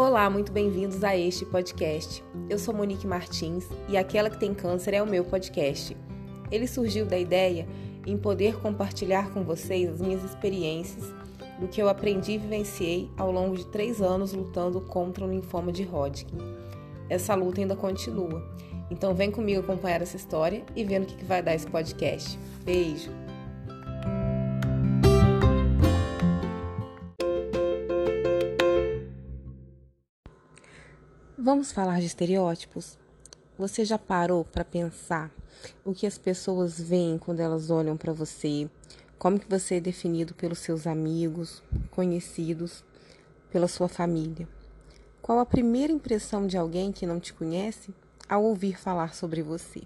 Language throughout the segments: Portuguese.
Olá, muito bem-vindos a este podcast. Eu sou Monique Martins e Aquela que tem câncer é o meu podcast. Ele surgiu da ideia em poder compartilhar com vocês as minhas experiências do que eu aprendi e vivenciei ao longo de três anos lutando contra o linfoma de Hodgkin. Essa luta ainda continua, então vem comigo acompanhar essa história e ver no que vai dar esse podcast. Beijo! Vamos falar de estereótipos? Você já parou para pensar o que as pessoas veem quando elas olham para você? Como que você é definido pelos seus amigos, conhecidos, pela sua família? Qual a primeira impressão de alguém que não te conhece ao ouvir falar sobre você?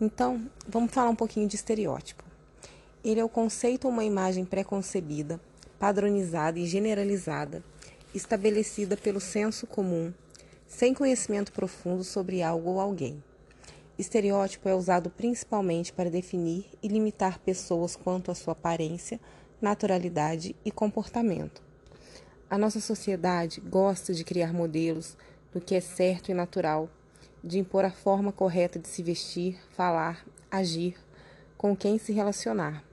Então, vamos falar um pouquinho de estereótipo. Ele é o conceito ou uma imagem pré-concebida, padronizada e generalizada estabelecida pelo senso comum, sem conhecimento profundo sobre algo ou alguém. Estereótipo é usado principalmente para definir e limitar pessoas quanto à sua aparência, naturalidade e comportamento. A nossa sociedade gosta de criar modelos do que é certo e natural, de impor a forma correta de se vestir, falar, agir, com quem se relacionar.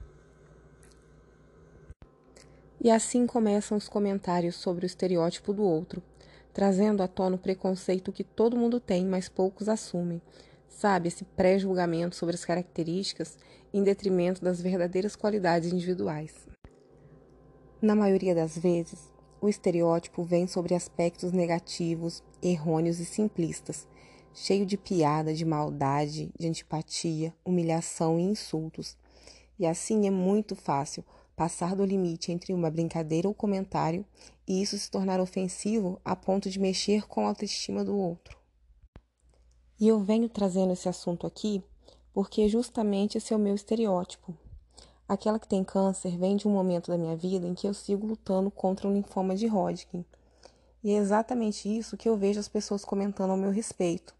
E assim começam os comentários sobre o estereótipo do outro, trazendo à tona o preconceito que todo mundo tem, mas poucos assumem. Sabe, esse pré-julgamento sobre as características em detrimento das verdadeiras qualidades individuais. Na maioria das vezes, o estereótipo vem sobre aspectos negativos, errôneos e simplistas, cheio de piada, de maldade, de antipatia, humilhação e insultos. E assim é muito fácil passar do limite entre uma brincadeira ou comentário e isso se tornar ofensivo a ponto de mexer com a autoestima do outro. E eu venho trazendo esse assunto aqui porque justamente esse é o meu estereótipo. Aquela que tem câncer vem de um momento da minha vida em que eu sigo lutando contra o linfoma de Hodgkin. E é exatamente isso que eu vejo as pessoas comentando ao meu respeito.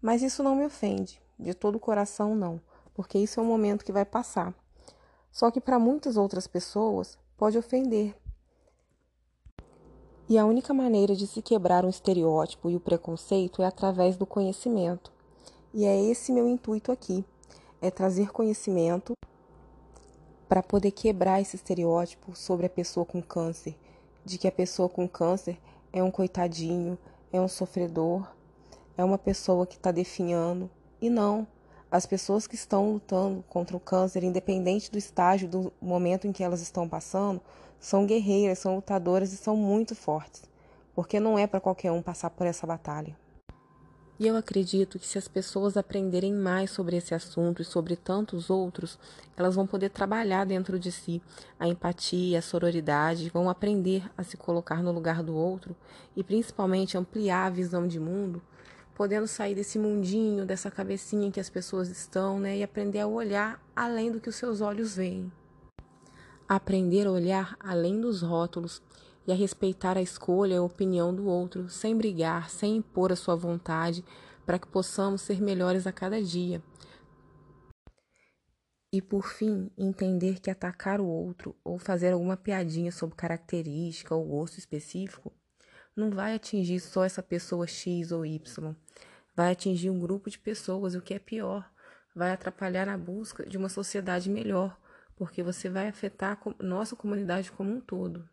Mas isso não me ofende, de todo o coração não, porque isso é um momento que vai passar. Só que para muitas outras pessoas pode ofender. E a única maneira de se quebrar um estereótipo e o preconceito é através do conhecimento. E é esse meu intuito aqui, é trazer conhecimento para poder quebrar esse estereótipo sobre a pessoa com câncer, de que a pessoa com câncer é um coitadinho, é um sofredor, é uma pessoa que está definhando. E não, as pessoas que estão lutando contra o câncer, independente do estágio, do momento em que elas estão passando, são guerreiras, são lutadoras e são muito fortes, porque não é para qualquer um passar por essa batalha. E eu acredito que se as pessoas aprenderem mais sobre esse assunto e sobre tantos outros, elas vão poder trabalhar dentro de si a empatia, a sororidade, vão aprender a se colocar no lugar do outro e principalmente ampliar a visão de mundo podendo sair desse mundinho, dessa cabecinha que as pessoas estão, né, e aprender a olhar além do que os seus olhos veem. Aprender a olhar além dos rótulos e a respeitar a escolha e a opinião do outro, sem brigar, sem impor a sua vontade, para que possamos ser melhores a cada dia. E por fim, entender que atacar o outro ou fazer alguma piadinha sobre característica ou gosto específico não vai atingir só essa pessoa X ou Y, vai atingir um grupo de pessoas, o que é pior, vai atrapalhar na busca de uma sociedade melhor, porque você vai afetar a nossa comunidade como um todo.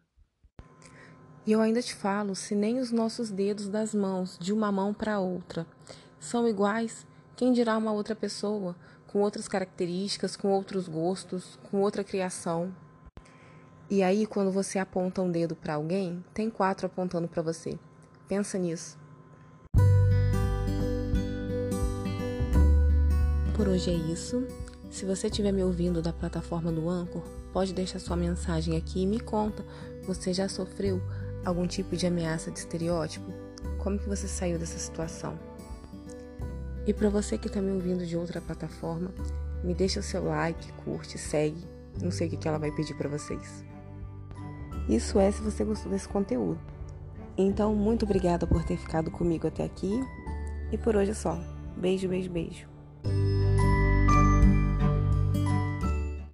E eu ainda te falo, se nem os nossos dedos das mãos, de uma mão para outra, são iguais, quem dirá uma outra pessoa, com outras características, com outros gostos, com outra criação? E aí, quando você aponta um dedo para alguém, tem quatro apontando para você. Pensa nisso. Por hoje é isso. Se você estiver me ouvindo da plataforma do Anchor, pode deixar sua mensagem aqui e me conta. Você já sofreu algum tipo de ameaça de estereótipo? Como que você saiu dessa situação? E para você que está me ouvindo de outra plataforma, me deixa o seu like, curte, segue. Não sei o que ela vai pedir para vocês. Isso é se você gostou desse conteúdo. Então, muito obrigada por ter ficado comigo até aqui. E por hoje é só. Beijo, beijo, beijo.